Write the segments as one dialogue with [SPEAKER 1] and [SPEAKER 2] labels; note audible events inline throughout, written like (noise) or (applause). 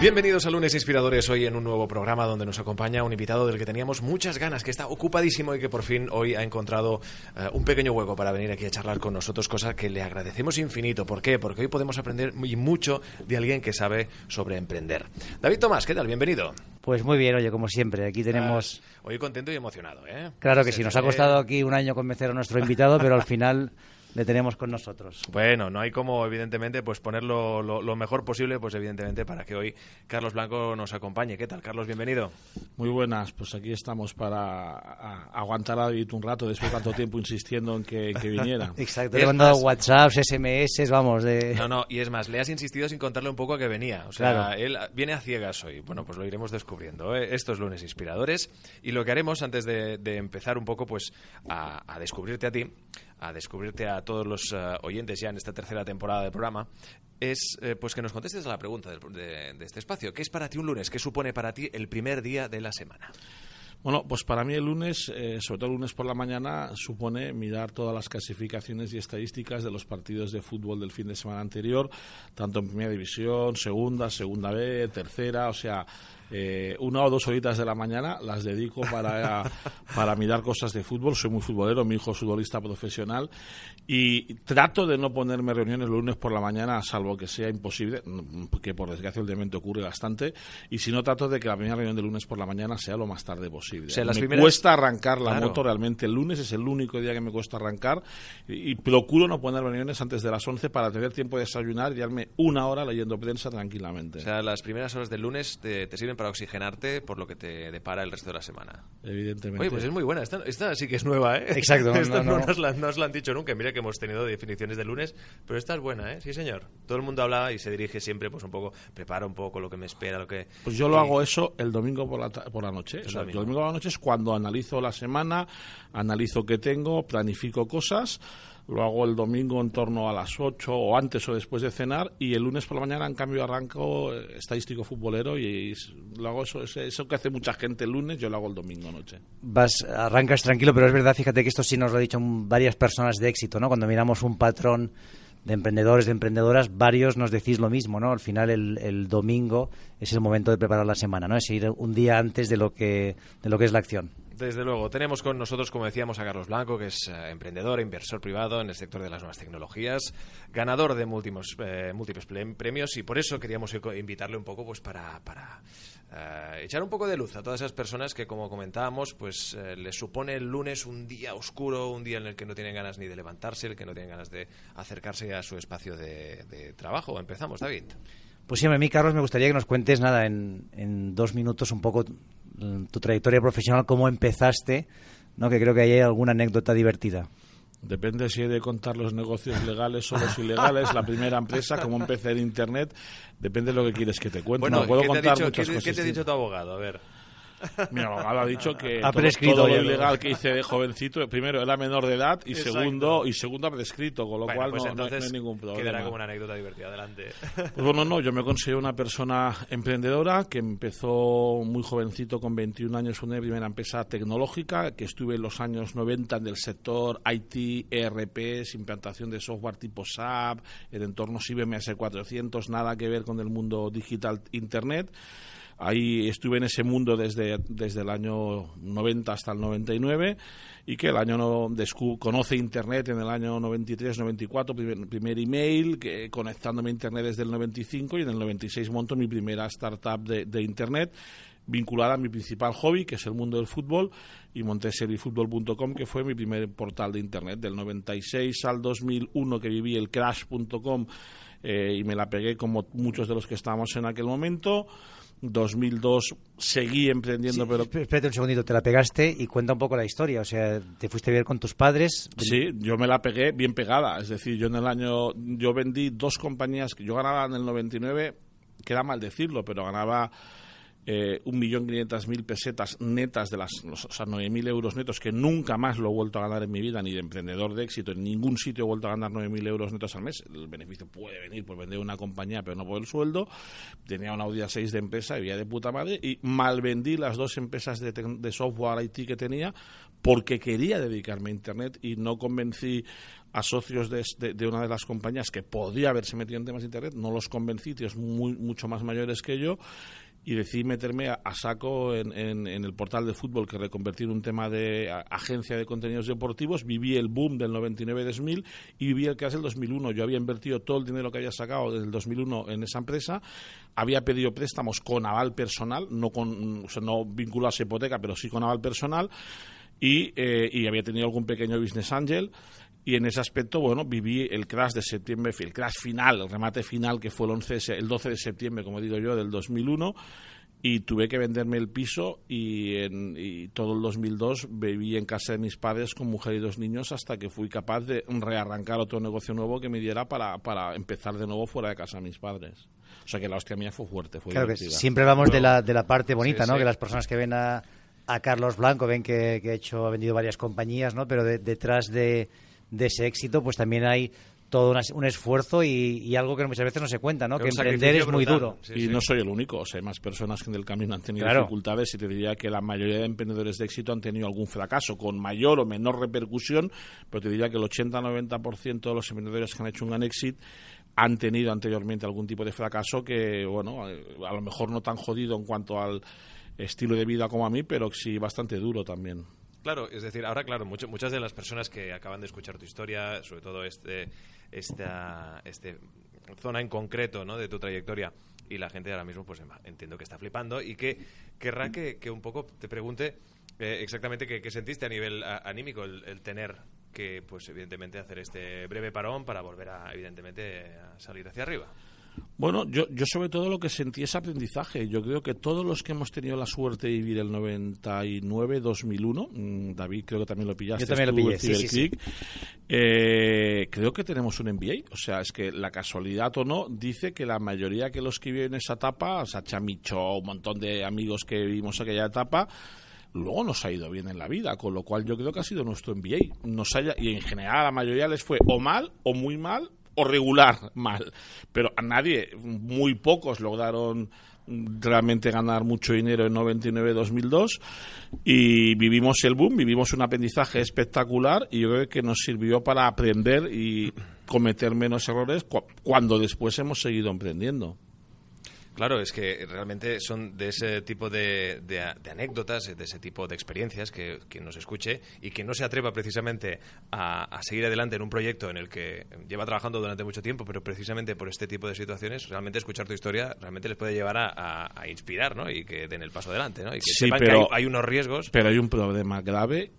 [SPEAKER 1] Bienvenidos a Lunes Inspiradores, hoy en un nuevo programa donde nos acompaña un invitado del que teníamos muchas ganas, que está ocupadísimo y que por fin hoy ha encontrado eh, un pequeño hueco para venir aquí a charlar con nosotros, cosa que le agradecemos infinito. ¿Por qué? Porque hoy podemos aprender muy mucho de alguien que sabe sobre emprender. David Tomás, ¿qué tal? Bienvenido.
[SPEAKER 2] Pues muy bien, oye, como siempre, aquí tenemos...
[SPEAKER 1] Ah, hoy contento y emocionado, ¿eh?
[SPEAKER 2] Claro que sí, nos ha costado aquí un año convencer a nuestro invitado, pero al final (laughs) le tenemos con nosotros.
[SPEAKER 1] Bueno, no hay como, evidentemente, pues ponerlo lo, mejor posible, pues evidentemente, para que hoy Carlos Blanco nos acompañe. ¿Qué tal, Carlos? Bienvenido.
[SPEAKER 3] Muy buenas, pues aquí estamos para aguantar a David un rato después de tanto tiempo insistiendo en que, viniera. (laughs)
[SPEAKER 2] Exacto, le he mandado WhatsApps, SMS, vamos, de...
[SPEAKER 1] No, no, y es más, le has insistido sin contarle un poco a que venía. O sea, él viene a ciegas hoy. Bueno, pues lo iremos descubriendo. ¿eh? Estos lunes inspiradores. Y lo que haremos antes de, empezar un poco, pues, a descubrirte a ti, a descubrirte a todos los eh, oyentes ya en esta tercera temporada del programa, es eh, pues que nos contestes a la pregunta de, este espacio. ¿Qué es para ti un lunes? ¿Qué supone para ti el primer día de la semana?
[SPEAKER 3] Bueno, pues para mí el lunes, eh, sobre todo el lunes por la mañana, supone mirar todas las clasificaciones y estadísticas de los partidos de fútbol del fin de semana anterior, tanto en primera división, segunda, segunda B, tercera, o sea, eh, una o dos horitas de la mañana las dedico para, (laughs) para mirar cosas de fútbol. Soy muy futbolero, mi hijo es futbolista profesional y trato de no ponerme reuniones lunes por la mañana, salvo que sea imposible, que por desgracia últimamente ocurre bastante. Y si no, trato de que la primera reunión de lunes por la mañana sea lo más tarde posible. me cuesta arrancar la moto realmente. El lunes es el único día que me cuesta arrancar y, procuro no poner reuniones antes de las 11 para tener tiempo de desayunar y darme una hora leyendo prensa tranquilamente.
[SPEAKER 1] O sea, las primeras horas del lunes te, te sirven para oxigenarte por lo que te depara el resto de la semana.
[SPEAKER 3] Evidentemente.
[SPEAKER 1] Oye, pues es muy buena. Esta, sí que es nueva, ¿eh?
[SPEAKER 2] Exacto.
[SPEAKER 1] Esta (laughs) no, Nos la, han dicho nunca. Mira que hemos tenido definiciones de lunes, pero esta es buena, ¿eh? Sí, señor. Todo el mundo habla y se dirige siempre, pues un poco, prepara un poco lo que me espera, lo que...
[SPEAKER 3] Pues yo lo hago eso el domingo por la, por la noche. O sea, el domingo por la noche es cuando analizo la semana, analizo qué tengo, planifico cosas lo hago el domingo en torno a las 8 o antes o después de cenar y el lunes por la mañana en cambio arranco eh, estadístico futbolero y, lo hago eso, eso que hace mucha gente el lunes, yo lo hago el domingo noche.
[SPEAKER 2] Vas, arrancas tranquilo, pero es verdad, fíjate que esto sí nos lo han dicho varias personas de éxito, ¿no? Cuando miramos un patrón de emprendedores, de emprendedoras, varios nos decís lo mismo, ¿no? Al final el, el domingo es el momento de preparar la semana, ¿no? Es ir un día antes de lo que, de lo que es la acción.
[SPEAKER 1] Desde luego, tenemos con nosotros, como decíamos, a Carlos Blanco, que es eh, emprendedor, inversor privado en el sector de las nuevas tecnologías, ganador de múltiples, eh, múltiples premios y por eso queríamos invitarle un poco pues para, para eh, echar un poco de luz a todas esas personas que, como comentábamos, pues les supone el lunes un día oscuro, un día en el que no tienen ganas ni de levantarse, el que no tienen ganas de acercarse a su espacio de, trabajo. Empezamos, David.
[SPEAKER 2] Pues sí, a mí, Carlos, me gustaría que nos cuentes nada en dos minutos un poco tu trayectoria profesional, cómo empezaste, ¿no? que creo que hay alguna anécdota divertida.
[SPEAKER 3] Depende si he de contar los negocios legales o los ilegales, la primera empresa, cómo empecé en Internet, depende de lo que quieres que te cuente.
[SPEAKER 1] Bueno,
[SPEAKER 3] puedo
[SPEAKER 1] ¿qué,
[SPEAKER 3] contar
[SPEAKER 1] te dicho, ¿qué, ¿qué te ha dicho tu abogado? A ver.
[SPEAKER 3] Mi abogado ha dicho que
[SPEAKER 2] ha prescrito
[SPEAKER 3] todo, lo ilegal que hice de jovencito, primero era menor de edad y segundo y segundo ha prescrito, con lo cual
[SPEAKER 1] pues
[SPEAKER 3] no, hay ningún problema.
[SPEAKER 1] Quedará como una anécdota divertida. Adelante.
[SPEAKER 3] Pues bueno, no, yo me considero una persona emprendedora que empezó muy jovencito, con 21 años, una primera empresa tecnológica, que estuve en los años 90 en el sector IT, ERPs, implantación de software tipo SAP, el entorno IBM S400, nada que ver con el mundo digital Internet. Ahí estuve en ese mundo desde, desde el año 90 hasta el 99 y que el año no, conoce Internet en el año 93, 94, primer, primer email, que, conectándome a Internet desde el 95 y en el 96 monto mi primera startup de, de Internet vinculada a mi principal hobby, que es el mundo del fútbol, y monté serifutbol.com, que fue mi primer portal de Internet. Del 96 al 2001 que viví el crash.com eh, y me la pegué como muchos de los que estábamos en aquel momento. 2002 seguí emprendiendo, pero...
[SPEAKER 2] Espérate un segundito, te la pegaste y cuenta un poco la historia. O sea, te fuiste a ver con tus padres.
[SPEAKER 3] Sí, yo me la pegué bien pegada. Es decir, yo en el año... Yo vendí dos compañías que yo ganaba en el 99, queda mal decirlo, pero ganaba eh, 1.500.000 pesetas netas de las, o sea, 9.000 euros netos, que nunca más lo he vuelto a ganar en mi vida, ni de emprendedor de éxito, en ningún sitio he vuelto a ganar 9.000 euros netos al mes. El beneficio puede venir por vender una compañía, pero no por el sueldo. Tenía una Audi 6 de empresa, vivía de puta madre, y mal vendí las dos empresas de, de software IT que tenía porque quería dedicarme a Internet y no convencí a socios de, de, una de las compañías que podía haberse metido en temas de Internet, no los convencí, tíos muy, mucho más mayores que yo, y decidí meterme a, saco en, en, el portal de fútbol que reconvertí en un tema de agencia de contenidos deportivos. Viví el boom del 99-2000 y viví el que hace el 2001. Yo había invertido todo el dinero que había sacado desde el 2001 en esa empresa. Había pedido préstamos con aval personal, no, con, no vinculado a hipoteca, pero sí con aval personal. Y, eh, y había tenido algún pequeño business angel y en ese aspecto, bueno, viví el crash de septiembre, el crash final, el remate final que fue el, 11, el 12 de septiembre, como digo yo, del 2001 y tuve que venderme el piso y, en, y todo el 2002 viví en casa de mis padres con mujer y dos niños hasta que fui capaz de rearrancar otro negocio nuevo que me diera para, para empezar de nuevo fuera de casa de mis padres. O sea que la hostia mía fue fuerte, fue
[SPEAKER 2] claro que siempre hablamos de, la, de la parte bonita, ¿no? Que las personas que ven a, a Carlos Blanco ven que, que, ha hecho, ha vendido varias compañías, ¿no? Pero detrás de de ese éxito, pues también hay todo un esfuerzo y, algo que muchas veces no se cuenta, ¿no? que emprender es muy duro.
[SPEAKER 3] y no soy el único, o sea, hay más personas que en el camino han tenido dificultades y te diría que la mayoría de emprendedores de éxito han tenido algún fracaso, con mayor o menor repercusión, pero te diría que el 80-90% de los emprendedores que han hecho un gran éxito han tenido anteriormente algún tipo de fracaso que, bueno, a lo mejor no tan jodido en cuanto al estilo de vida como a mí, pero sí bastante duro también.
[SPEAKER 1] Claro, es decir, ahora, claro, muchas de las personas que acaban de escuchar tu historia, sobre todo este, esta este zona en concreto ¿no? de tu trayectoria, y la gente ahora mismo, pues entiendo que está flipando y que querrá que, un poco te pregunte eh, exactamente qué, sentiste a nivel anímico el, tener que, pues evidentemente, hacer este breve parón para volver a, evidentemente, a salir hacia arriba.
[SPEAKER 3] Bueno, yo, yo sobre todo lo que sentí es aprendizaje. Yo creo que todos los que hemos tenido la suerte de vivir el 99-2001, mm, David creo que también lo pillaste.
[SPEAKER 2] Yo también lo pillé, sí,
[SPEAKER 3] eh, creo que tenemos un MBA. O sea, es que la casualidad o no dice que la mayoría que los que viven en esa etapa, o sea, Chamicho, un montón de amigos que vivimos aquella etapa, luego nos ha ido bien en la vida, con lo cual yo creo que ha sido nuestro MBA. Nos haya, y en general a la mayoría les fue o mal o muy mal o regular mal. Pero a nadie, muy pocos lograron realmente ganar mucho dinero en 99-2002 y vivimos el boom, vivimos un aprendizaje espectacular y yo creo que nos sirvió para aprender y cometer menos errores cuando después hemos seguido emprendiendo.
[SPEAKER 1] Claro, es que realmente son de ese tipo de, anécdotas, de ese tipo de experiencias que quien nos escuche y que no se atreva precisamente a, seguir adelante en un proyecto en el que lleva trabajando durante mucho tiempo, pero precisamente por este tipo de situaciones, realmente escuchar tu historia realmente les puede llevar a, inspirar, ¿no? Y que den el paso adelante, ¿no? Y que sepan que hay unos riesgos.
[SPEAKER 3] Pero hay un problema grave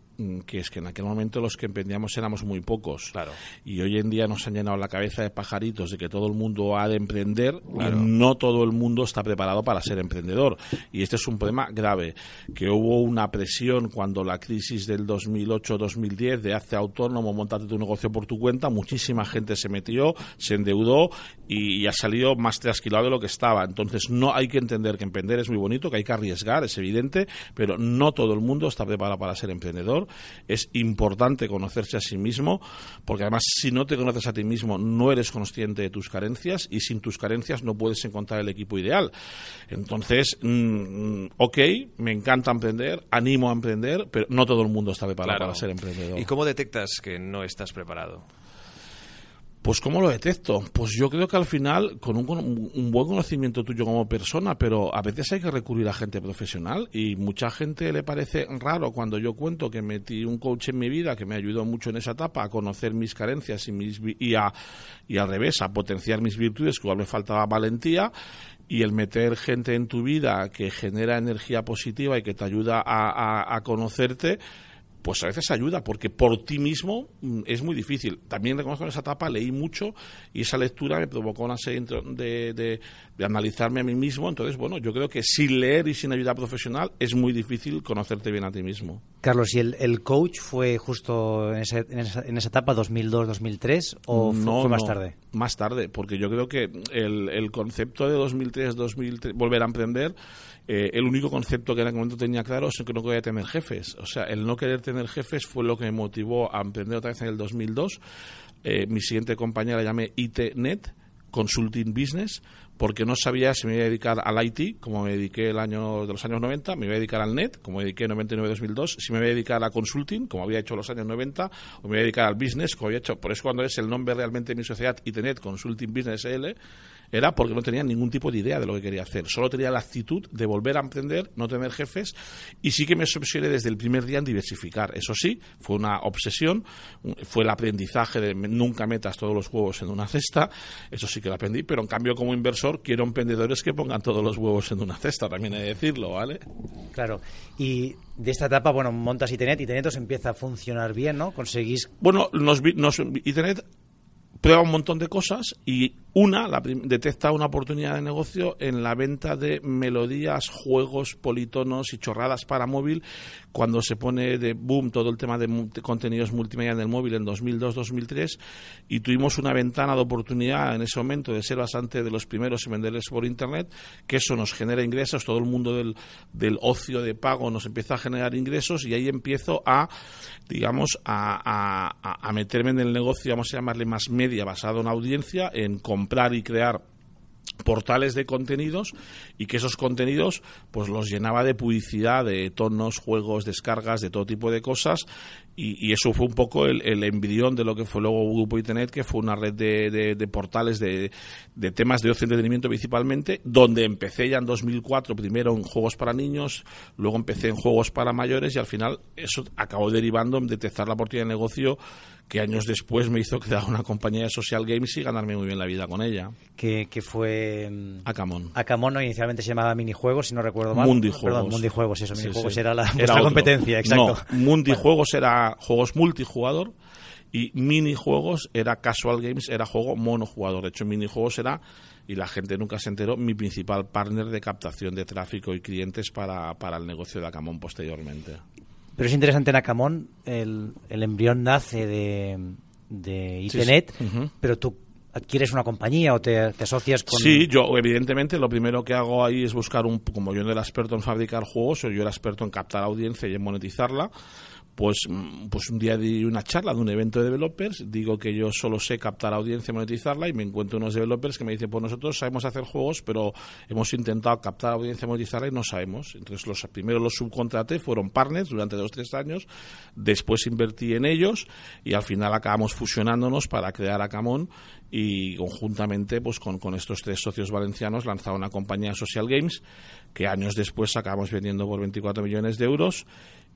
[SPEAKER 3] que es que en aquel momento los que emprendíamos éramos muy pocos.
[SPEAKER 1] Claro.
[SPEAKER 3] Y hoy en día nos han llenado la cabeza de pajaritos de que todo el mundo ha de emprender y no todo el mundo está preparado para ser emprendedor. Y este es un problema grave, que hubo una presión cuando la crisis del 2008-2010 de hace autónomo, montate tu negocio por tu cuenta, muchísima gente se metió, se endeudó y, ha salido más trasquilado de lo que estaba. Entonces no hay que entender que emprender es muy bonito, que hay que arriesgar, es evidente, pero no todo el mundo está preparado para ser emprendedor es importante conocerse a sí mismo, porque además si no te conoces a ti mismo no eres consciente de tus carencias y sin tus carencias no puedes encontrar el equipo ideal. Entonces, mm, ok, me encanta emprender, animo a emprender, pero no todo el mundo está preparado para ser emprendedor.
[SPEAKER 1] ¿Y cómo detectas que no estás preparado?
[SPEAKER 3] Pues ¿cómo lo detecto? Pues yo creo que al final, con un, buen conocimiento tuyo como persona, pero a veces hay que recurrir a gente profesional y mucha gente le parece raro cuando yo cuento que metí un coach en mi vida que me ayudó mucho en esa etapa a conocer mis carencias y, mis, y, a, y al revés, a potenciar mis virtudes, que igual me faltaba valentía y el meter gente en tu vida que genera energía positiva y que te ayuda a conocerte pues a veces ayuda, porque por ti mismo mm, es muy difícil. También reconozco en esa etapa, leí mucho y esa lectura me provocó una serie de, de, analizarme a mí mismo. Entonces, bueno, yo creo que sin leer y sin ayuda profesional es muy difícil conocerte bien a ti mismo.
[SPEAKER 2] Carlos, ¿y el, coach fue justo en, esa, en esa etapa, 2002-2003, o
[SPEAKER 3] no,
[SPEAKER 2] fue más tarde?
[SPEAKER 3] Más tarde, porque yo creo que el, el concepto de 2003-2003, volver a emprender, eh, el único concepto que en aquel momento tenía claro es que no quería tener jefes. O sea, el no querer tener jefes fue lo que me motivó a emprender otra vez en el 2002. Eh, mi siguiente compañera la llamé ITNet, Consulting Business, porque no sabía si me iba a dedicar al IT, como me dediqué el año de los años 90, me iba a dedicar al NET, como me dediqué en 99-2002, si me iba a dedicar a Consulting, como había hecho en los años 90, o me iba a dedicar al Business, como había hecho, por eso cuando es el nombre realmente de mi sociedad, ITNet, Consulting Business L, era porque no tenía ningún tipo de idea de lo que quería hacer. Solo tenía la actitud de volver a emprender, no tener jefes, y sí que me obsesioné desde el primer día en diversificar. Eso sí, fue una obsesión, fue el aprendizaje de nunca metas todos los huevos en una cesta, eso sí que lo aprendí, pero en cambio como inversor quiero emprendedores que pongan todos los huevos en una cesta, también hay que decirlo, ¿vale?
[SPEAKER 2] Claro, y de esta etapa, bueno, montas Itenet, Itenet os empieza a funcionar bien, ¿no? Conseguís...
[SPEAKER 3] Bueno, nos, nos Itenet prueba un montón de cosas y una la detecta una oportunidad de negocio en la venta de melodías, juegos, politonos y chorradas para móvil cuando se pone de boom todo el tema de contenidos multimedia en el móvil en 2002-2003 y tuvimos una ventana de oportunidad en ese momento de ser bastante de los primeros en venderles por internet que eso nos genera ingresos todo el mundo del, del ocio de pago nos empieza a generar ingresos y ahí empiezo a digamos a, a, a meterme en el negocio vamos a llamarle más media basado en audiencia en comprar y crear portales de contenidos y que esos contenidos pues los llenaba de publicidad, de tonos, juegos, descargas, de todo tipo de cosas. Y, eso fue un poco el, el, embrión de lo que fue luego Grupo Internet, que fue una red de, de, portales de, de, temas de ocio y entretenimiento principalmente, donde empecé ya en 2004, primero en juegos para niños, luego empecé en juegos para mayores y al final eso acabó derivando en detectar la oportunidad de negocio que años después me hizo crear una compañía de social games y ganarme muy bien la vida con ella.
[SPEAKER 2] Que, que fue...
[SPEAKER 3] Mm, Acamon.
[SPEAKER 2] Acamon ¿no? inicialmente se llamaba Minijuegos, si no recuerdo mal.
[SPEAKER 3] Mundijuegos.
[SPEAKER 2] Perdón, Mundijuegos, eso, Minijuegos era la competencia, exacto.
[SPEAKER 3] No, Mundijuegos era juegos multijugador y minijuegos era casual games, era juego monojugador. De hecho, minijuegos era, y la gente nunca se enteró, mi principal partner de captación de tráfico y clientes para, para el negocio de Acamon posteriormente.
[SPEAKER 2] Pero es interesante en Acamón, el, el embrión nace de, de Internet, pero tú adquieres una compañía o te, asocias con...
[SPEAKER 3] Sí, yo evidentemente lo primero que hago ahí es buscar un... Como yo no era experto en fabricar juegos, o yo era experto en captar audiencia y en monetizarla, pues, mm, pues un día di una charla de un evento de developers, digo que yo solo sé captar audiencia monetizarla y me encuentro unos developers que me dicen, pues nosotros sabemos hacer juegos, pero hemos intentado captar audiencia monetizarla y no sabemos. Entonces los primero los subcontraté, fueron partners durante dos tres años, después invertí en ellos y al final acabamos fusionándonos para crear Acamón y conjuntamente pues con, con estos tres socios valencianos lanzaba una compañía Social Games que años después acabamos vendiendo por 24 millones de euros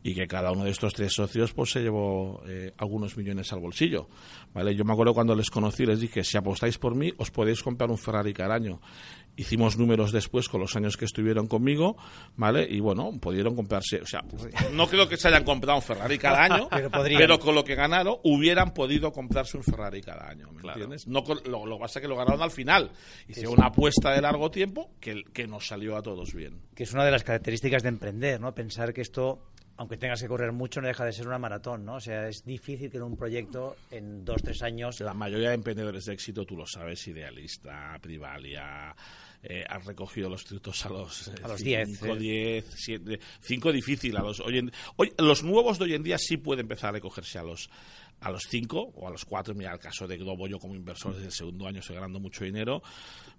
[SPEAKER 3] y que cada uno de estos tres socios pues se llevó eh, algunos millones al bolsillo. ¿vale? Yo me acuerdo cuando les conocí, les dije, si apostáis por mí, os podéis comprar un Ferrari cada año. Hicimos números después con los años que estuvieron conmigo, ¿vale? Y bueno, pudieron comprarse, o sea, (laughs) no creo que se hayan comprado un Ferrari cada año, (laughs) pero, con lo que ganaron hubieran podido comprarse un Ferrari cada año, ¿me entiendes? No lo, lo que pasa es que lo ganaron al final. Hicieron una apuesta de largo tiempo que, que nos salió a todos bien.
[SPEAKER 2] Que es una de las características de emprender, ¿no? Pensar que esto aunque tengas que correr mucho, no deja de ser una maratón, ¿no? O sea, es difícil que en un proyecto en dos, tres años...
[SPEAKER 3] La mayoría de emprendedores de éxito, tú lo sabes, Idealista, Privalia, eh, han recogido los tributos a los,
[SPEAKER 2] a los 10,
[SPEAKER 3] 5, 10, 7, 5 difícil. A los, hoy, hoy, los nuevos de hoy en día sí pueden empezar a recogerse a los a los 5 o a los 4. Mira, el caso de Globo, yo como inversor desde el segundo año estoy ganando mucho dinero.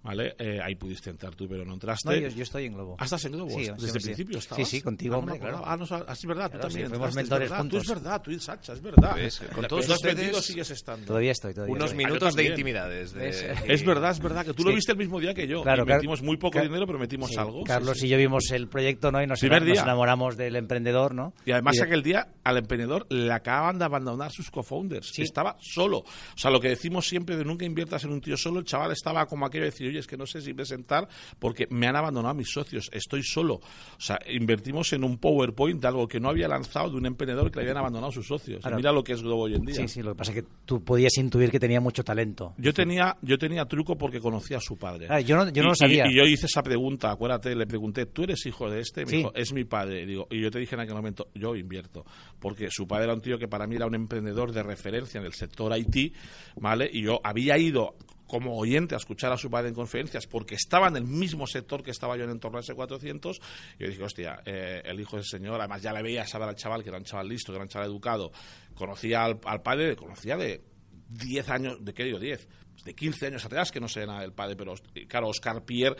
[SPEAKER 3] ¿vale? Eh, ahí pudiste entrar tú, pero no entraste.
[SPEAKER 2] No, yo, yo estoy en Globo.
[SPEAKER 3] ¿Ah, estás en Globo? Sí, Desde el principio estabas.
[SPEAKER 2] Sí, sí, contigo,
[SPEAKER 3] ah,
[SPEAKER 2] hombre, claro.
[SPEAKER 3] Ah, no, ah, es verdad, tú también.
[SPEAKER 2] Sí, fuimos mentores
[SPEAKER 3] es
[SPEAKER 2] juntos.
[SPEAKER 3] Tú es verdad, tú y Sacha, es verdad.
[SPEAKER 1] ¿Ves? Con
[SPEAKER 3] todos
[SPEAKER 1] los
[SPEAKER 3] vendidos sigues estando.
[SPEAKER 2] Todavía estoy, todavía
[SPEAKER 1] Unos
[SPEAKER 2] estoy.
[SPEAKER 1] minutos de intimidades. De...
[SPEAKER 2] Es,
[SPEAKER 3] es, verdad, es verdad, que tú sí. lo viste el mismo día que yo.
[SPEAKER 2] Claro,
[SPEAKER 3] y metimos muy poco dinero, pero metimos
[SPEAKER 2] sí,
[SPEAKER 3] algo.
[SPEAKER 2] Carlos y yo vimos el proyecto, ¿no? Y nos,
[SPEAKER 3] Primer
[SPEAKER 2] nos
[SPEAKER 3] día.
[SPEAKER 2] enamoramos del emprendedor, ¿no?
[SPEAKER 3] Y además aquel día al emprendedor le acaban de abandonar sus, founders. Estaba solo. O sea, lo que decimos siempre de nunca inviertas en un tío solo, el chaval estaba como aquello de decir, oye, es que no sé si presentar porque me han abandonado mis socios, estoy solo. O sea, invertimos en un PowerPoint de algo que no había lanzado de un emprendedor que le habían abandonado sus socios. Mira lo que es Globo hoy en día.
[SPEAKER 2] Sí, sí, lo que pasa es que tú podías intuir que tenía mucho talento.
[SPEAKER 3] Yo tenía, yo tenía truco porque conocía a su padre.
[SPEAKER 2] Ah, yo no, yo no lo sabía.
[SPEAKER 3] Y, yo hice esa pregunta, acuérdate, le pregunté, ¿tú eres hijo de este? Me dijo, es mi padre. Y, digo, y yo te dije en aquel momento, yo invierto. Porque su padre era un tío que para mí era un emprendedor de referencia en el sector IT, ¿vale? Y yo había ido como oyente a escuchar a su padre en conferencias porque estaba en el mismo sector que estaba yo en entorno a S400 y yo dije, hostia, eh, el hijo del señor, además ya le veía saber al chaval que era un chaval listo, que era un chaval educado, conocía al, al padre, conocía de 10 años, ¿de qué digo 10? de 15 años atrás, que no sé nada del padre, pero claro, Oscar Pierre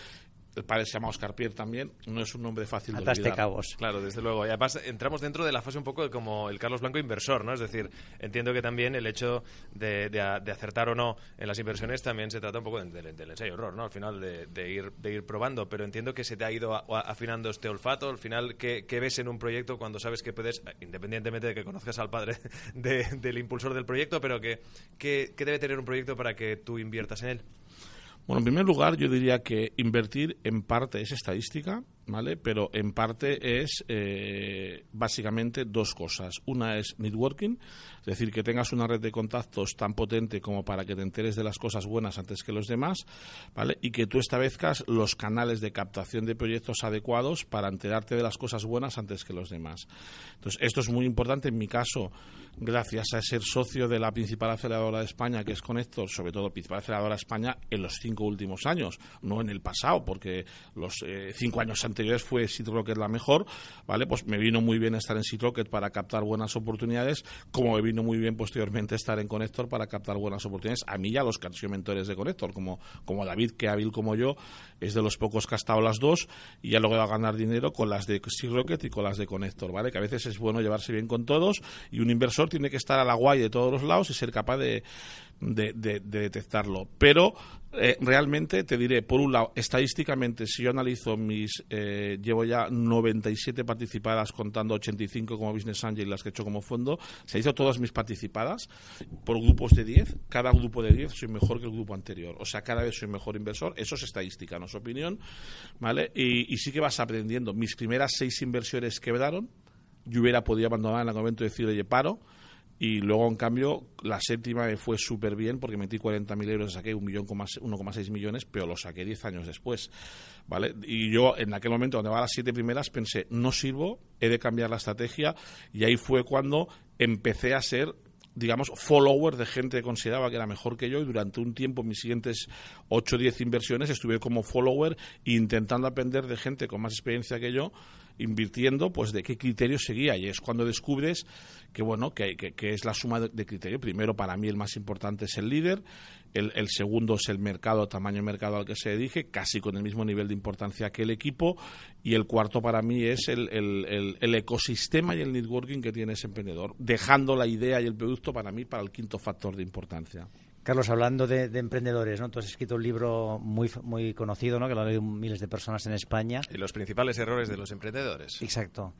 [SPEAKER 3] el padre se llama Oscar Pierre también, no es un nombre fácil de olvidar.
[SPEAKER 2] cabos.
[SPEAKER 1] Claro, desde luego. Y además entramos dentro de la fase un poco como el Carlos Blanco inversor, ¿no? Es decir, entiendo que también el hecho de, acertar o no en las inversiones también se trata un poco del, del ensayo-error, ¿no? Al final de, ir, de ir probando, pero entiendo que se te ha ido afinando este olfato. Al final, ¿qué, ves en un proyecto cuando sabes que puedes, independientemente de que conozcas al padre del impulsor del proyecto, pero que, que debe tener un proyecto para que tú inviertas en él?
[SPEAKER 3] Bueno, en primer lugar, yo diría que invertir en parte es estadística, ¿vale? Pero en parte es eh, básicamente dos cosas. Una es networking, es decir, que tengas una red de contactos tan potente como para que te enteres de las cosas buenas antes que los demás, ¿vale? Y que tú establezcas los canales de captación de proyectos adecuados para enterarte de las cosas buenas antes que los demás. Entonces, esto es muy importante. En mi caso, gracias a ser socio de la principal aceleradora de España, que es Connector, sobre todo principal aceleradora de España en los cinco últimos años, no en el pasado, porque los eh, cinco años anteriores fue Rocket la mejor, ¿vale? Pues me vino muy bien estar en Rocket para captar buenas oportunidades, como me vino muy bien posteriormente estar en Connector para captar buenas oportunidades. A mí ya los que mentores de Connector, como, como David, que hábil como yo, es de los pocos que ha estado las dos y ya a ganar dinero con las de Rocket y con las de Connector, ¿vale? Que a veces es bueno llevarse bien con todos y un inversor tiene que estar a la guay de todos los lados y ser capaz de, de, detectarlo. Pero eh, realmente te diré, por un lado, estadísticamente, si yo analizo mis. Eh, llevo ya 97 participadas, contando 85 como Business Angel y las que he hecho como fondo. Se hizo todas mis participadas por grupos de 10. Cada grupo de 10 soy mejor que el grupo anterior. O sea, cada vez soy mejor inversor. Eso es estadística, no es opinión. ¿Vale? Y, y sí que vas aprendiendo. Mis primeras seis inversiones quebraron. Yo hubiera podido abandonar en el momento de decir, oye, paro y luego, en cambio, la séptima me fue súper bien porque metí 40.000 euros saqué 1,6 millones, pero lo saqué 10 años después. ¿vale? Y yo, en aquel momento, donde va las siete primeras, pensé, no sirvo, he de cambiar la estrategia. Y ahí fue cuando empecé a ser digamos, follower de gente que consideraba que era mejor que yo y durante un tiempo, mis siguientes 8 o 10 inversiones, estuve como follower intentando aprender de gente con más experiencia que yo invirtiendo, pues de qué criterio seguía. Y es cuando descubres que, bueno, que, que, es la suma de, de criterio. Primero, para mí el más importante es el líder, el, el, segundo es el mercado, tamaño de mercado al que se dirige, casi con el mismo nivel de importancia que el equipo, y el cuarto para mí es el, el, el ecosistema y el networking que tiene ese emprendedor, dejando la idea y el producto para mí para el quinto factor de importancia.
[SPEAKER 2] Carlos, hablando de, emprendedores, ¿no? Tú has escrito un libro muy, muy conocido, ¿no? Que lo han leído miles de personas en España.
[SPEAKER 1] Y los principales errores de los emprendedores.
[SPEAKER 2] Exacto.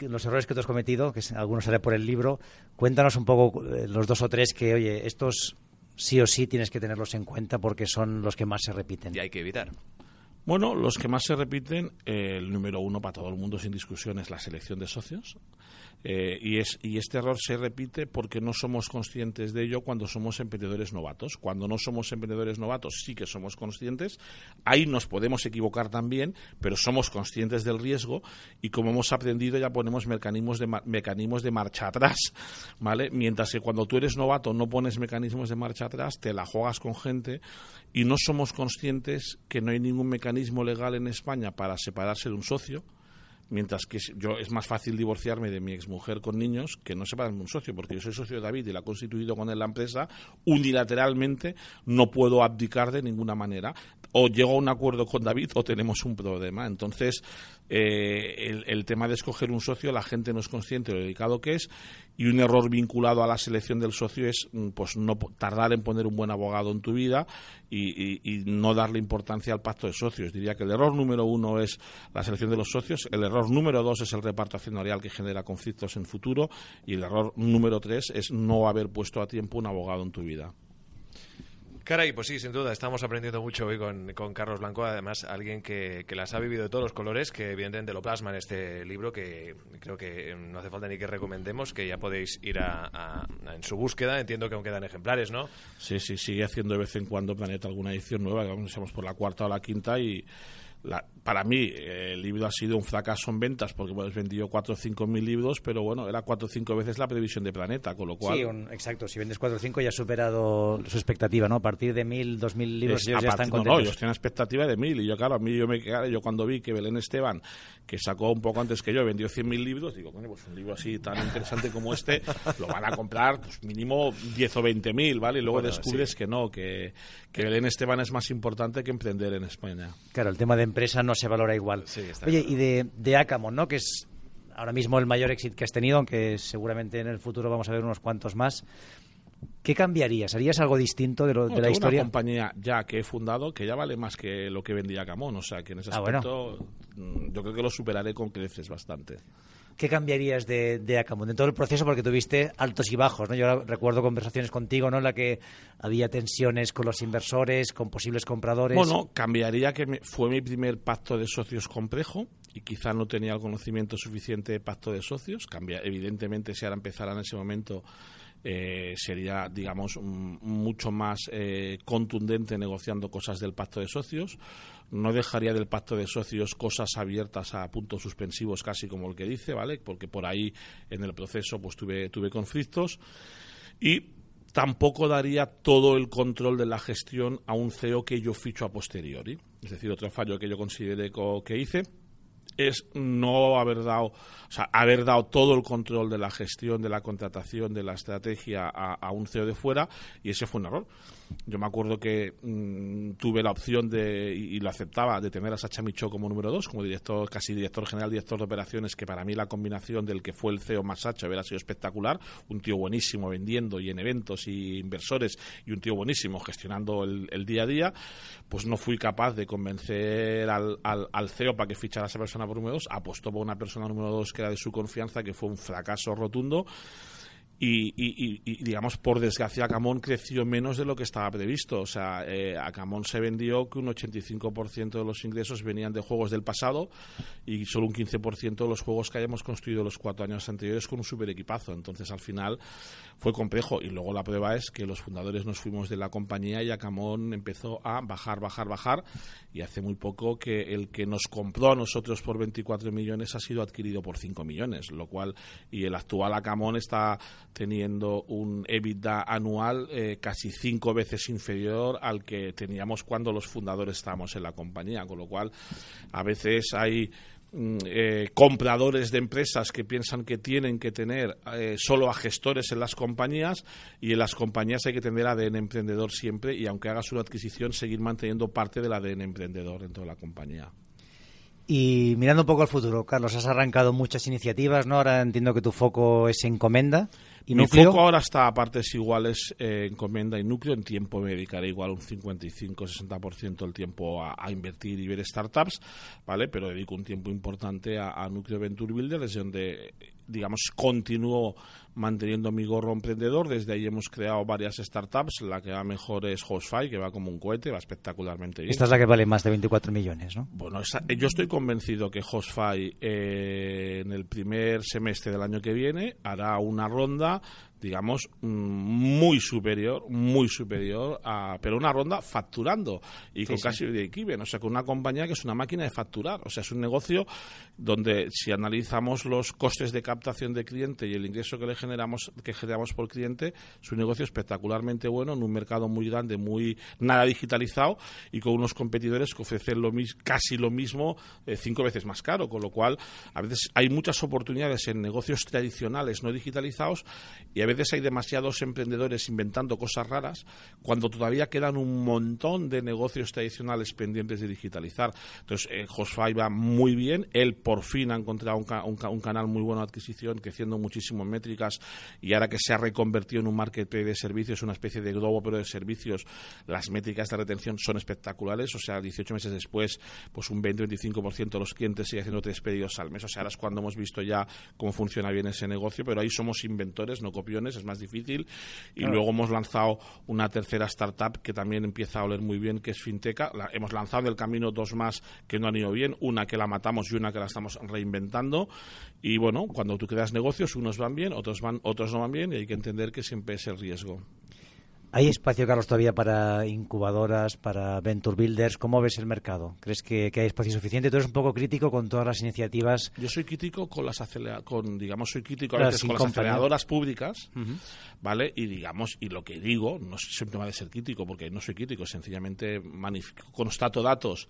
[SPEAKER 2] Los errores que tú has cometido, que algunos sale por el libro, cuéntanos un poco eh, los dos o tres que, oye, estos sí o sí tienes que tenerlos en cuenta porque son los que más se repiten.
[SPEAKER 1] Y hay que evitar.
[SPEAKER 3] Bueno, los que más se repiten, eh, el número uno para todo el mundo sin discusión es la selección de socios. Eh, y, es, y este error se repite porque no somos conscientes de ello cuando somos emprendedores novatos. Cuando no somos emprendedores novatos sí que somos conscientes. Ahí nos podemos equivocar también, pero somos conscientes del riesgo y como hemos aprendido ya ponemos mecanismos de, mecanismos de marcha atrás. ¿vale? Mientras que cuando tú eres novato no pones mecanismos de marcha atrás, te la juegas con gente y no somos conscientes que no hay ningún mecanismo legal en España para separarse de un socio mientras que yo es más fácil divorciarme de mi exmujer con niños que no separarme de un socio, porque yo soy socio de David y la ha constituido con él la empresa, unilateralmente no puedo abdicar de ninguna manera. O llego a un acuerdo con David o tenemos un problema. Entonces, eh, el, tema de escoger un socio, la gente no es consciente de lo dedicado que es, y un error vinculado a la selección del socio es mm, pues no tardar en poner un buen abogado en tu vida y, no darle importancia al pacto de socios. Diría que el error número uno es la selección de los socios, el error número dos es el reparto accionarial que genera conflictos en futuro y el error número tres es no haber puesto a tiempo un abogado en tu vida.
[SPEAKER 1] Caray, pues sí, sin duda, estamos aprendiendo mucho hoy con, Carlos Blanco, además alguien que, las ha vivido de todos los colores, que evidentemente lo plasma en este libro, que creo que no hace falta ni que recomendemos, que ya podéis ir a, en su búsqueda, entiendo que aún quedan ejemplares, ¿no?
[SPEAKER 3] Sí, sí, sigue haciendo de vez en cuando Planeta alguna edición nueva, vamos por la cuarta o la quinta y para mí el libro ha sido un fracaso en ventas porque hemos vendido 4 o 5 mil libros, pero bueno, era 4 o 5 veces la previsión de Planeta, con lo cual...
[SPEAKER 2] Sí, exacto, si vendes 4 o 5 ya ha superado su expectativa, ¿no? A partir de 1000, 2000 libros ellos ya están contentos. No,
[SPEAKER 3] no, ellos tienen expectativa de 1000 y yo, claro, a mí yo, me, yo cuando vi que Belén Esteban, que sacó un poco antes que yo, vendió 100.000 libros, digo, bueno, pues un libro así tan interesante como este, lo van a comprar pues mínimo 10 o 20.000, ¿vale? Y luego descubres que no, que, que Belén Esteban es más importante que emprender en España.
[SPEAKER 2] Claro, el tema de empresa no se valora igual. Oye, y de, de Acamon, ¿no? Que es ahora mismo el mayor éxito que has tenido, aunque seguramente en el futuro vamos a ver unos cuantos más. ¿Qué cambiarías? ¿Harías algo distinto de, lo, de la historia?
[SPEAKER 3] una compañía ya que he fundado que ya vale más que lo que vendía Camón. O sea, que en ese ah, aspecto mm, yo creo que lo superaré con creces bastante.
[SPEAKER 2] ¿Qué cambiarías de, de En todo el proceso, porque tuviste altos y bajos, ¿no? Yo recuerdo conversaciones contigo, ¿no? En la que había tensiones con los inversores, con posibles compradores.
[SPEAKER 3] Bueno, cambiaría que fue mi primer pacto de socios complejo y quizá no tenía el conocimiento suficiente de pacto de socios. Cambia, evidentemente, si ahora empezara en ese momento eh, sería, digamos, mucho más eh, contundente negociando cosas del pacto de socios no dejaría del pacto de socios cosas abiertas a puntos suspensivos casi como el que dice, ¿vale? Porque por ahí en el proceso pues tuve, tuve conflictos y tampoco daría todo el control de la gestión a un CEO que yo ficho a posteriori. Es decir, otro fallo que yo consideré que hice es no haber dado, o sea, haber dado todo el control de la gestión, de la contratación, de la estrategia a, a un CEO de fuera y ese fue un error. Yo me acuerdo que mm, tuve la opción de, y, lo aceptaba, de tener a Sacha Micho como número dos, como director, casi director general, director de operaciones, que para mí la combinación del que fue el CEO más Sacha hubiera sido espectacular. Un tío buenísimo vendiendo y en eventos y inversores y un tío buenísimo gestionando el, día a día. Pues no fui capaz de convencer al, CEO para que fichara a esa persona por número dos. Apostó por una persona número dos que era de su confianza, que fue un fracaso rotundo. Y, y, digamos, por desgracia, Acamón creció menos de lo que estaba previsto. O sea, eh, Acamón se vendió que un 85% de los ingresos venían de juegos del pasado y solo un 15% de los juegos que hayamos construido los cuatro años anteriores con un super equipazo. Entonces, al final, fue complejo. Y luego la prueba es que los fundadores nos fuimos de la compañía y Acamón empezó a bajar, bajar, bajar. Y hace muy poco que el que nos compró a nosotros por 24 millones ha sido adquirido por 5 millones, lo cual, y el actual Acamón está teniendo un EBITDA anual eh, casi cinco veces inferior al que teníamos cuando los fundadores estábamos en la compañía, con lo cual a veces hay mm, eh, compradores de empresas que piensan que tienen que tener eh, solo a gestores en las compañías y en las compañías hay que tener ADN emprendedor siempre y aunque hagas una adquisición seguir manteniendo parte del ADN emprendedor dentro de la compañía.
[SPEAKER 2] Y mirando un poco al futuro, Carlos, has arrancado muchas iniciativas, ¿no? Ahora entiendo que tu foco es encomenda.
[SPEAKER 3] ¿Y Mi foco ahora está a partes iguales eh, encomienda y núcleo. En tiempo me dedicaré igual un 55-60% del tiempo a, invertir y ver startups, ¿vale? Pero dedico un tiempo importante a, a núcleo Venture Builder, desde donde digamos, continúo manteniendo mi gorro emprendedor. Desde ahí hemos creado varias startups. La que va mejor es Hostfy, que va como un cohete, va espectacularmente bien.
[SPEAKER 2] Esta es la que vale más de 24 millones, ¿no?
[SPEAKER 3] Bueno, yo estoy convencido que Hostfy eh, en el primer semestre del año que viene hará una ronda digamos, mm, muy superior, muy superior, a, pero una ronda facturando y con casi de equiven, o sea, con una compañía que es una máquina de facturar, o sea, es un negocio donde si analizamos los costes de captación de cliente y el ingreso que le generamos, que generamos por cliente, es un negocio espectacularmente bueno en un mercado muy grande, muy nada digitalizado y con unos competidores que ofrecen lo casi lo mismo eh, cinco veces más caro, con lo cual a veces hay muchas oportunidades en negocios tradicionales no digitalizados y a veces hay demasiados emprendedores inventando cosas raras cuando todavía quedan un montón de negocios tradicionales pendientes de digitalizar. Entonces, eh, va muy bien. Él por fin ha encontrado un, canal muy bueno de adquisición, creciendo muchísimo en métricas y ahora que se ha reconvertido en un marketplace de servicios, una especie de globo pero de servicios, las métricas de retención son espectaculares. O sea, 18 meses después, pues un 20-25% de los clientes sigue haciendo tres pedidos al mes. O sea, ahora es cuando hemos visto ya cómo funciona bien ese negocio, pero ahí somos inventores, no es más difícil. Y luego hemos lanzado una tercera startup que también empieza a oler muy bien, que es Finteca. hemos lanzado en el camino dos más que no han ido bien, una que la matamos y una que la estamos reinventando. Y bueno, cuando tú creas negocios, unos van bien, otros, van, otros no van bien, y hay que entender que siempre es el riesgo.
[SPEAKER 2] ¿Hay espacio, Carlos, todavía para incubadoras, para venture builders? ¿Cómo ves el mercado? ¿Crees que, hay espacio suficiente? Tú eres un poco crítico con todas las iniciativas.
[SPEAKER 3] Yo soy crítico con las con digamos soy crítico a veces con las aceleradoras públicas, ¿vale? Y digamos y lo que digo no es un tema de ser crítico porque no soy crítico, sencillamente constato datos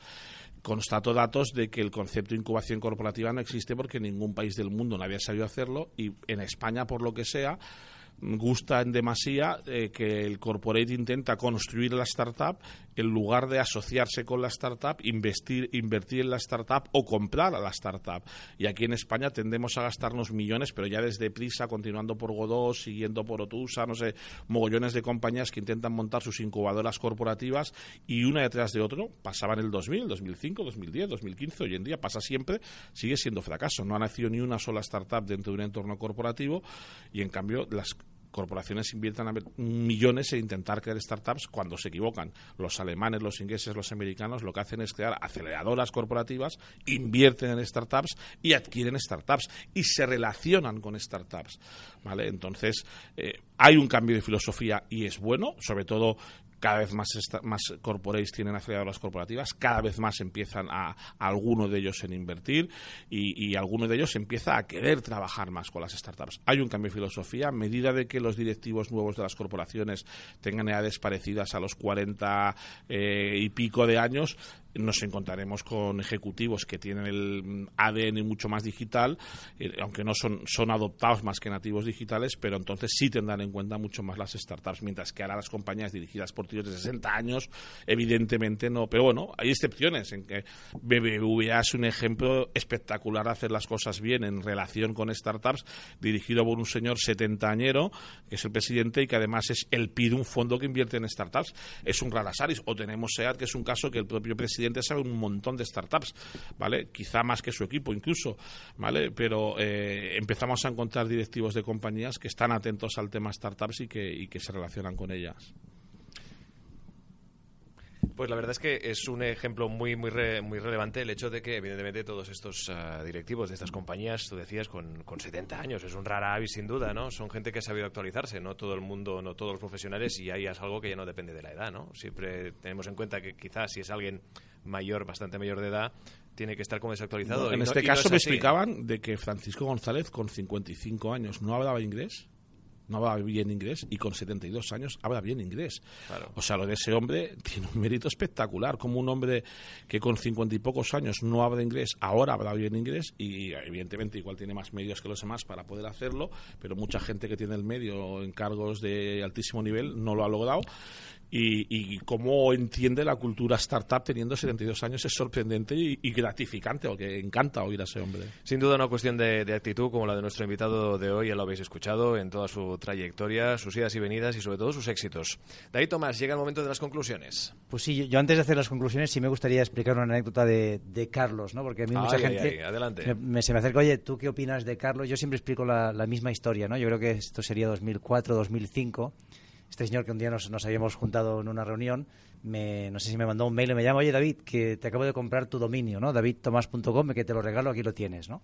[SPEAKER 3] constato datos de que el concepto de incubación corporativa no existe porque en ningún país del mundo nadie ha sabido hacerlo y en España, por lo que sea, gusta en demasía eh, que el corporate intenta construir la startup en lugar de asociarse con la startup, investir, invertir en la startup o comprar a la startup. Y aquí en España tendemos a gastarnos millones, pero ya desde Prisa, continuando por Godó, siguiendo por Otusa, no sé, mogollones de compañías que intentan montar sus incubadoras corporativas y una detrás de otro pasaba en el 2000, 2005, 2010, 2015, hoy en día pasa siempre, sigue siendo fracaso. No ha nacido ni una sola startup dentro de un entorno corporativo y en cambio las corporaciones invierten millones en intentar crear startups cuando se equivocan. Los alemanes, los ingleses, los americanos lo que hacen es crear aceleradoras corporativas, invierten en startups y adquieren startups y se relacionan con startups. ¿vale? Entonces, eh, hay un cambio de filosofía y es bueno, sobre todo cada vez más, más corporates tienen aceleradoras corporativas, cada vez más empiezan a, alguno de ellos en invertir y, y, alguno de ellos empieza a querer trabajar más con las startups. Hay un cambio de filosofía, a medida de que los directivos nuevos de las corporaciones tengan edades parecidas a los 40 eh, y pico de años, nos encontraremos con ejecutivos que tienen el ADN mucho más digital, eh, aunque no son, son adoptados más que nativos digitales, pero entonces sí tendrán en cuenta mucho más las startups, mientras que ahora las compañías dirigidas por tíos de 60 años, evidentemente no. Pero bueno, hay excepciones en que BBVA es un ejemplo espectacular de hacer las cosas bien en relación con startups, dirigido por un señor setentañero, que es el presidente y que además es el PID, un fondo que invierte en startups. Es un rarasaris. O tenemos SEAT, que es un caso que el propio presidente sabe un montón de startups, ¿vale? Quizá más que su equipo incluso, ¿vale? Pero eh, empezamos a encontrar directivos de compañías que están atentos al tema startups y que, se relacionan con ellas.
[SPEAKER 1] Pues la verdad es que es un ejemplo muy muy muy relevante el hecho de que evidentemente todos estos ah, directivos de estas compañías, tú decías, con, con 70 años, es un rara avis sin duda, ¿no? Son gente que ha sabido actualizarse, no todo el mundo, no todos los profesionales y ahí es algo que ya no depende de la edad, ¿no? Siempre tenemos en cuenta que quizás si es alguien mayor, bastante mayor de edad, tiene que estar como desactualizado.
[SPEAKER 3] en este caso me explicaban de que Francisco González, con 55 años, no hablaba inglés no habla bien inglés y con 72 años habla bien inglés. O sea, lo de ese hombre tiene un mérito espectacular, como un hombre que con 50 y pocos años no habla inglés, ahora habla bien inglés y evidentemente igual tiene más medios que los demás para poder hacerlo, pero mucha gente que tiene el medio en cargos de altísimo nivel no lo ha logrado y, cómo entiende la cultura startup teniendo 72 años es sorprendente y, gratificante, porque encanta oír a ese hombre.
[SPEAKER 1] Sin duda una cuestión de, actitud como la de nuestro invitado de hoy, ya lo habéis escuchado en toda su trayectoria, sus idas y venidas y sobre todo sus éxitos. David Tomás, llega el momento de las conclusiones.
[SPEAKER 2] Pues sí, yo antes de hacer las conclusiones sí me gustaría explicar una anécdota de, Carlos, ¿no? porque a mí mucha gente
[SPEAKER 1] adelante.
[SPEAKER 2] Me, se me acerca, oye, ¿tú qué opinas de Carlos? Yo siempre explico la, la misma historia, ¿no? yo creo que esto sería 2004, 2005 este señor que un día nos, habíamos juntado en una reunión, me, no sé si me mandó un mail y me llama, oye David, que te acabo de comprar tu dominio, ¿no? davidtomas.com, que te lo regalo, aquí lo tienes, ¿no?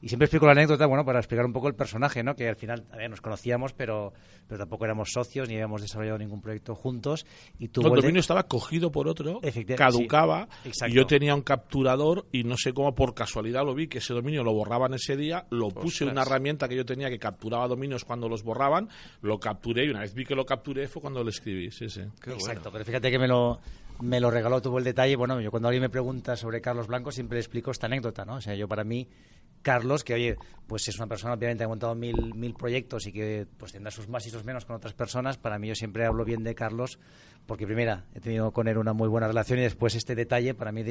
[SPEAKER 2] Y siempre explico la anécdota, bueno, para explicar un poco el personaje, ¿no? Que al final, a ver, nos conocíamos, pero, pero tampoco éramos socios ni habíamos desarrollado ningún proyecto juntos. Y
[SPEAKER 3] tuvo el dominio estaba cogido por otro, caducaba, y yo tenía un capturador y no sé cómo por casualidad lo vi, que ese dominio lo borraban ese día, lo puse en una herramienta que yo tenía que capturaba dominios cuando los borraban, lo capturé y una vez vi que lo capturé fue cuando lo escribí, sí, sí.
[SPEAKER 2] Exacto, pero fíjate que me lo, me lo regaló, tuvo el detalle. Bueno, yo cuando alguien me pregunta sobre Carlos Blanco siempre explico esta anécdota, ¿no? O sea, yo para mí Carlos, que oye, pues es una persona obviamente ha montado mil, mil proyectos y que pues tendrá sus más y sus menos con otras personas. Para mí yo siempre hablo bien de Carlos porque primera he tenido con él una muy buena relación y después este detalle para mí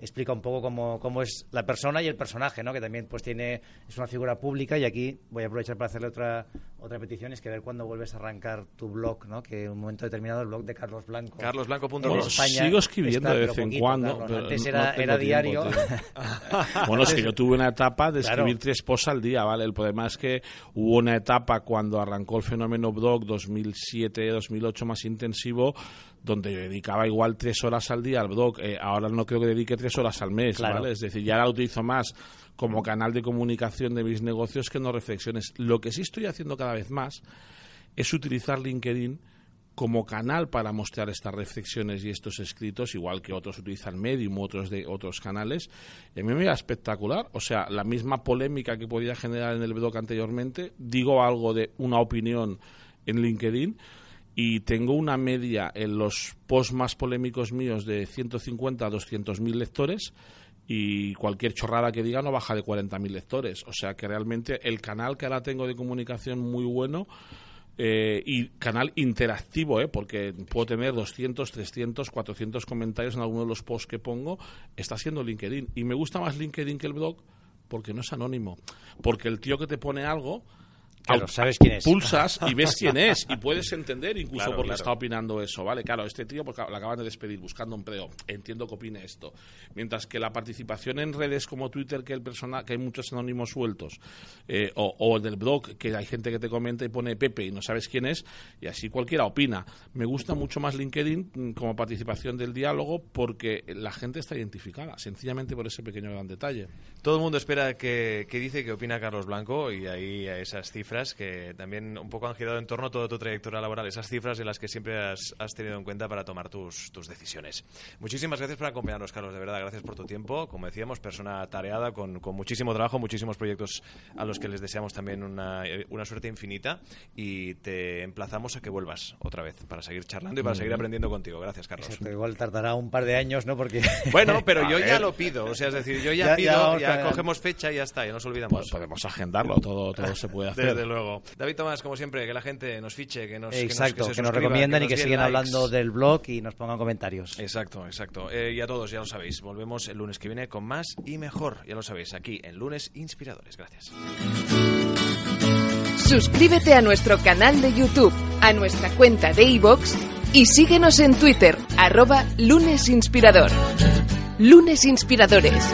[SPEAKER 2] explica un poco cómo, cómo, es la persona y el personaje, ¿no? que también pues tiene es una figura pública y aquí voy a aprovechar para hacerle otra otra petición es que ver cuándo vuelves a arrancar tu blog, ¿no? que en un momento determinado el blog de Carlos Blanco.
[SPEAKER 1] Carlosblanco.com.
[SPEAKER 3] Sigo escribiendo de vez en cuando.
[SPEAKER 2] antes era, era diario. (laughs)
[SPEAKER 3] bueno, es que yo tuve una etapa de escribir tres posts al día, ¿vale? El problema es que hubo una etapa cuando arrancó el fenómeno blog 2007-2008 más intensivo donde yo dedicaba igual tres horas al día al blog. Eh, ahora no creo que dedique tres horas al mes, ¿vale? Es decir, ya la utilizo más como canal de comunicación de mis negocios que no reflexiones. Lo que sí estoy haciendo cada vez más es utilizar LinkedIn como canal para mostrar estas reflexiones y estos escritos, igual que otros utilizan Medium otros de otros canales. Y a mí me da espectacular. O sea, la misma polémica que podía generar en el blog anteriormente, digo algo de una opinión en LinkedIn y tengo una media en los posts más polémicos míos de 150 a 200 mil lectores y cualquier chorrada que diga no baja de 40 mil lectores. O sea que realmente el canal que ahora tengo de comunicación muy bueno eh, y canal interactivo, ¿eh? porque puedo tener 200, 300, 400 comentarios en alguno de los posts que pongo, está siendo LinkedIn. Y me gusta más LinkedIn que el blog porque no es anónimo. Porque el tío que te pone algo
[SPEAKER 2] Claro, sabes quién es.
[SPEAKER 3] Pulsas y ves quién es y puedes (laughs) entender incluso por qué está opinando eso, ¿vale? Claro, este tío porque lo acaban de despedir buscando empleo. Entiendo que opine esto. Mientras que la participación en redes como Twitter, que, el persona, que hay muchos anónimos sueltos, eh, o, o del blog, que hay gente que te comenta y pone Pepe y no sabes quién es, y así cualquiera opina. Me gusta mucho más LinkedIn mm, como participación del diálogo porque la gente está identificada, sencillamente por ese pequeño gran detalle.
[SPEAKER 1] Todo el mundo espera que, que dice que opina Carlos Blanco y ahí a esas cifras que también un poco han girado en torno a toda tu trayectoria laboral, esas cifras en las que siempre has, tenido en cuenta para tomar tus, tus, decisiones. Muchísimas gracias por acompañarnos, Carlos, de verdad, gracias por tu tiempo. Como decíamos, persona tareada, con, con muchísimo trabajo, muchísimos proyectos a los que les deseamos también una, una suerte infinita y te emplazamos a que vuelvas otra vez para seguir charlando y para seguir aprendiendo contigo. Gracias, Carlos.
[SPEAKER 2] igual tardará un par de años, ¿no? Porque... (laughs)
[SPEAKER 1] Bueno, pero (laughs) yo ya lo pido, o sea, es decir, yo ya, pido, ya, cogemos fecha y ya está, ya nos olvidamos.
[SPEAKER 3] Pues podemos agendarlo, todo, todo se puede (laughs) hacer
[SPEAKER 1] luego. David Tomás, como siempre, que la gente nos fiche, que nos,
[SPEAKER 2] exacto, que nos, recomienden y que sigan hablando del blog y nos pongan comentarios.
[SPEAKER 1] Exacto, exacto. Eh, y a todos, ya lo sabéis, volvemos el lunes que viene con más y mejor, ya lo sabéis, aquí en Lunes Inspiradores. Gracias.
[SPEAKER 4] Suscríbete a nuestro canal de YouTube, a nuestra cuenta de iVoox y síguenos en Twitter, arroba lunesinspirador. Lunes Inspiradores.